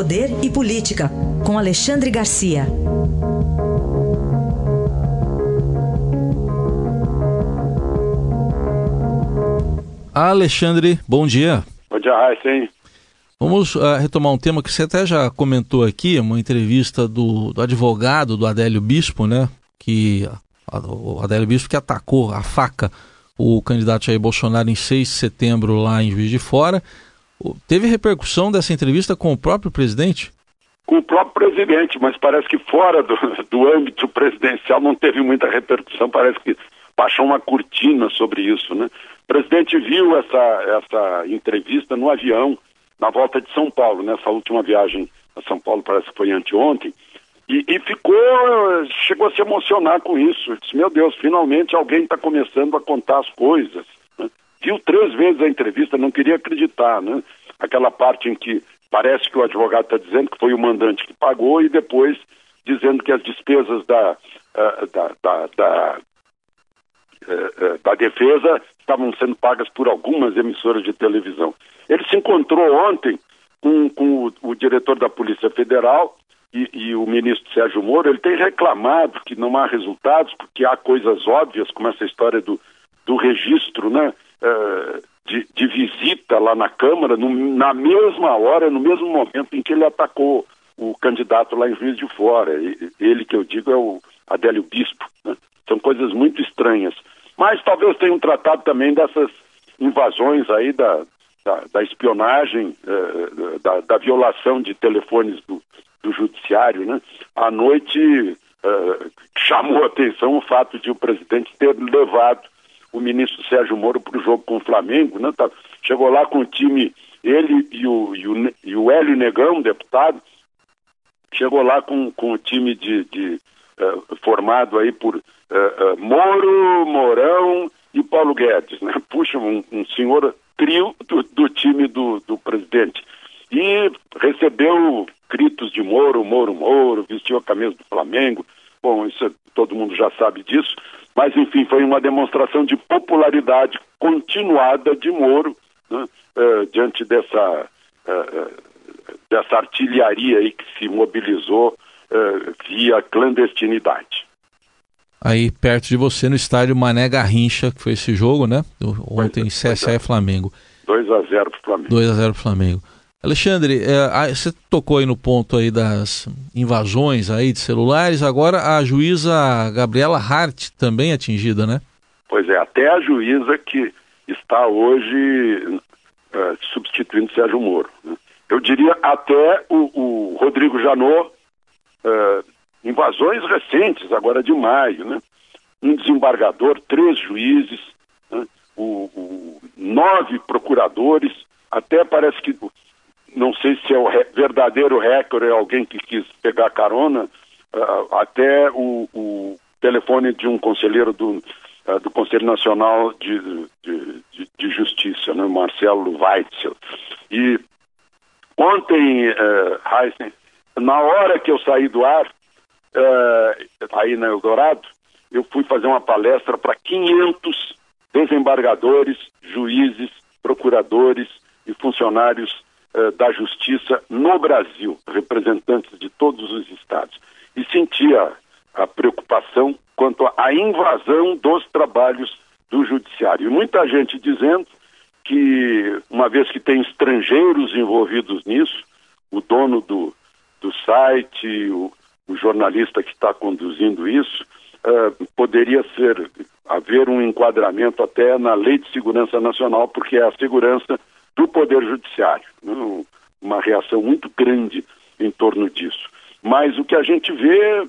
Poder e Política, com Alexandre Garcia. Alexandre, bom dia. Bom dia, Raíssen. Vamos uh, retomar um tema que você até já comentou aqui, uma entrevista do, do advogado do Adélio Bispo, né? Que o Adélio Bispo que atacou a faca o candidato Jair Bolsonaro em 6 de setembro lá em Juiz de Fora. Teve repercussão dessa entrevista com o próprio presidente? Com o próprio presidente, mas parece que fora do, do âmbito presidencial não teve muita repercussão, parece que baixou uma cortina sobre isso, né? O presidente viu essa, essa entrevista no avião, na volta de São Paulo, nessa última viagem a São Paulo, parece que foi anteontem, e, e ficou, chegou a se emocionar com isso. Disse, meu Deus, finalmente alguém está começando a contar as coisas. Né? Viu três vezes a entrevista, não queria acreditar, né? Aquela parte em que parece que o advogado está dizendo que foi o mandante que pagou e depois dizendo que as despesas da, uh, da, da, da, uh, uh, da defesa estavam sendo pagas por algumas emissoras de televisão. Ele se encontrou ontem com, com o, o diretor da Polícia Federal e, e, o ministro Sérgio Moro, ele tem reclamado que não há resultados, porque há coisas óbvias, como essa história do, do registro, né, uh, de, de, visita lá na Câmara, no, na mesma hora, no mesmo momento em que ele atacou o candidato lá em Juiz de Fora. Ele que eu digo é o Adélio Bispo. Né? São coisas muito estranhas. Mas talvez tenham tratado também dessas invasões aí da, da, da espionagem, uh, da, da, violação de telefones do, do judiciário, né? À noite uh, chamou a atenção o fato de o presidente ter levado o ministro Sérgio Moro para o jogo com o Flamengo, né? Tá, chegou lá com o time, ele e o, e o, e o Hélio Negão, deputado, chegou lá com, com o time de, de uh, formado aí por uh, Moro, Mourão e Paulo Guedes, né? Puxa, um, um senhor trio do, do time do, do presidente. E recebeu gritos de Moro, Moro, Moro, vestiu a camisa do Flamengo. Bom, isso todo mundo já sabe disso. Mas, enfim, foi uma demonstração de popularidade continuada de Moro né, uh, diante dessa, uh, dessa artilharia aí que se mobilizou via clandestinidade. Aí perto de você, no estádio Mané Garrincha, que foi esse jogo, né? Ontem, CSA e Flamengo. 2 a 0 para o Flamengo. 2 a 0 para o Flamengo. Alexandre, é, você tocou aí no ponto aí das invasões aí de celulares, agora a juíza Gabriela Hart também atingida, né? Pois é, até a juíza que está hoje é, substituindo Sérgio Moro. Né? Eu diria até o, o Rodrigo Janot, é, invasões recentes, agora de maio, né? Um desembargador, três juízes, né? o, o, nove procuradores, até parece que não sei se é o verdadeiro recorde, é alguém que quis pegar carona, uh, até o, o, telefone de um conselheiro do, uh, do Conselho Nacional de, de, de, de Justiça, né, Marcelo Weitzel. E ontem, uh, Heisen, na hora que eu saí do ar, uh, aí na Eldorado, eu fui fazer uma palestra para 500 desembargadores, juízes, procuradores e funcionários eh, da Justiça no Brasil, representantes de todos os estados, e sentia a preocupação quanto à invasão dos trabalhos do Judiciário. E muita gente dizendo que, uma vez que tem estrangeiros envolvidos nisso, o dono do, do site, o, o jornalista que está conduzindo isso, uh, poderia ser haver um enquadramento até na Lei de Segurança Nacional, porque é a segurança do Poder Judiciário. Né? Uma reação muito grande em torno disso. Mas o que a gente vê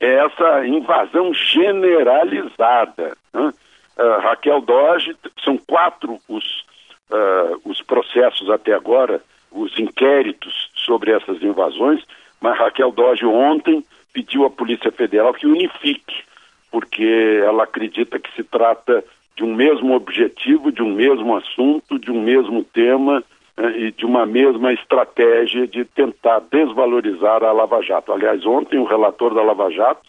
é essa invasão generalizada. Né? Uh, Raquel Doge, são quatro os, uh, os processos até agora, os inquéritos sobre essas invasões, mas Raquel Doge ontem pediu à Polícia Federal que unifique, porque ela acredita que se trata de um mesmo objetivo, de um mesmo assunto, de um mesmo tema né, e de uma mesma estratégia de tentar desvalorizar a Lava Jato. Aliás, ontem o relator da Lava Jato,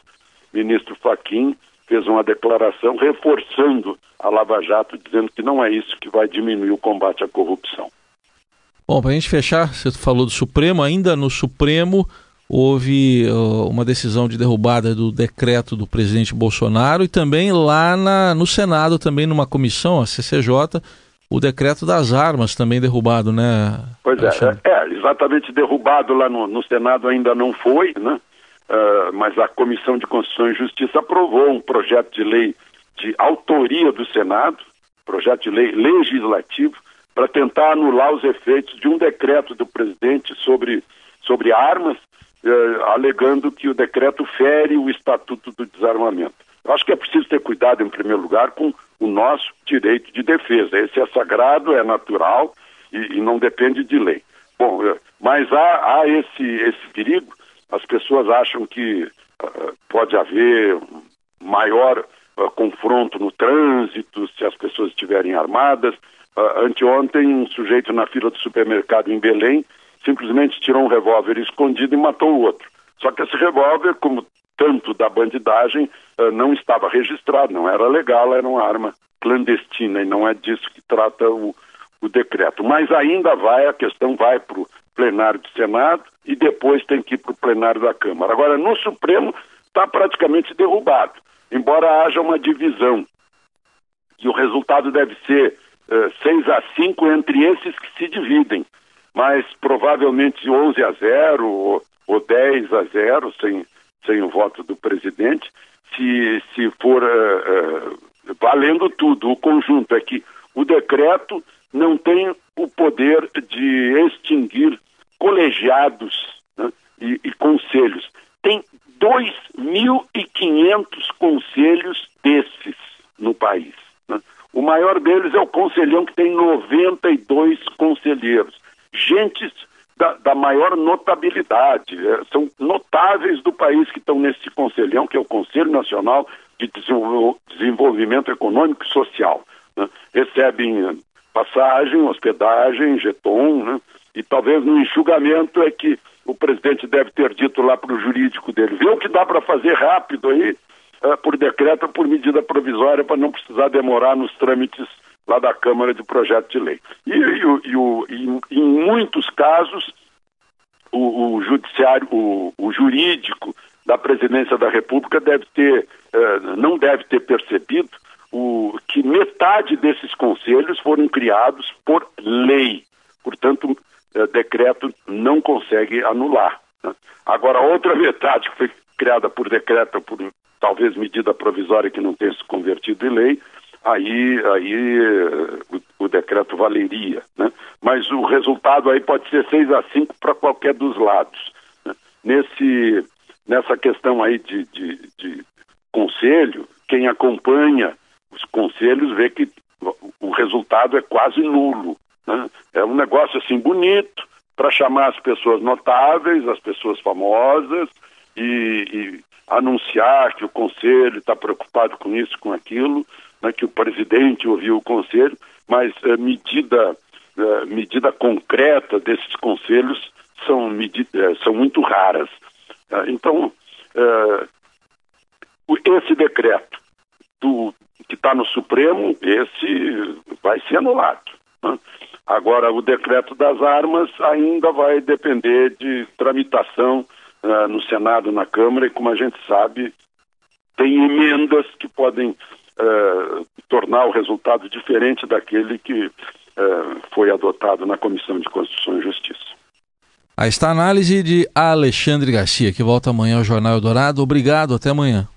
ministro Faquim, fez uma declaração reforçando a Lava Jato, dizendo que não é isso que vai diminuir o combate à corrupção. Bom, para a gente fechar, você falou do Supremo, ainda no Supremo houve uh, uma decisão de derrubada do decreto do presidente Bolsonaro e também lá na, no Senado, também numa comissão, a CCJ, o decreto das armas também derrubado, né? Pois é, é, é, exatamente derrubado lá no, no, Senado ainda não foi, né? Uh, mas a Comissão de Constituição e Justiça aprovou um projeto de lei de autoria do Senado, projeto de lei legislativo, para tentar anular os efeitos de um decreto do presidente sobre, sobre armas, uh, alegando que o decreto fere o Estatuto do Desarmamento. Eu acho que é preciso ter cuidado, em primeiro lugar, com o nosso direito de defesa. Esse é sagrado, é natural e, e não depende de lei. Bom, eh, mas há, há esse, esse perigo. As pessoas acham que uh, pode haver maior uh, confronto no trânsito se as pessoas estiverem armadas. Uh, anteontem, um sujeito na fila do supermercado em Belém simplesmente tirou um revólver escondido e matou o outro. Só que esse revólver, como tanto da bandidagem, uh, não estava registrado, não era legal, era uma arma clandestina e não é disso que trata o, o decreto. Mas ainda vai, a questão vai para o plenário do Senado e depois tem que ir para o plenário da Câmara. Agora, no Supremo está praticamente derrubado, embora haja uma divisão. E o resultado deve ser uh, 6 a 5 entre esses que se dividem, mas provavelmente 11 a 0 ou, ou 10 a 0, sem sem o voto do presidente, se, se for uh, uh, valendo tudo. O conjunto é que o decreto não tem o poder de extinguir colegiados né, e, e conselhos. Tem 2.500 conselhos desses no país. Né? O maior deles é o conselhão, que tem 92 conselheiros. Gentes da, da maior notabilidade. É, são notáveis do país que estão nesse conselhão, que é o Conselho Nacional de Desenvolvimento Econômico e Social. Né? Recebem eh, passagem, hospedagem, jeton, né? e talvez no enxugamento é que o presidente deve ter dito lá para o jurídico dele, vê o que dá para fazer rápido aí, uh, por decreto ou por medida provisória, para não precisar demorar nos trâmites lá da Câmara de Projeto de Lei. E, e, e, e em muitos casos, o, o judiciário, o, o, jurídico da Presidência da República deve ter, eh, não deve ter percebido o, que metade desses conselhos foram criados por lei. Portanto, eh, decreto não consegue anular. Né? Agora, outra metade que foi criada por decreto, por talvez medida provisória que não tenha se convertido em lei, aí, aí o, o, decreto valeria. Né? Mas o resultado aí pode ser 6 a 5 para qualquer dos lados. Né? Nesse, nessa questão aí de, de, de conselho, quem acompanha os conselhos vê que o resultado é quase nulo. Né? É um negócio assim bonito para chamar as pessoas notáveis, as pessoas famosas e, e anunciar que o conselho está preocupado com isso, com aquilo, né, que o presidente ouviu o conselho, mas uh, medida, uh, medida concreta desses conselhos são, uh, são muito raras. então, esse decreto do, que está no Supremo, esse vai ser anulado. Né? Agora, o decreto das armas ainda vai depender de tramitação no Senado, na Câmara, e como a gente sabe, tem emendas que podem uh, tornar o resultado diferente daquele que uh, foi adotado na Comissão de Constituição e Justiça. Aí está a análise de Alexandre Garcia, que volta amanhã ao Jornal Eldorado. Obrigado, até amanhã.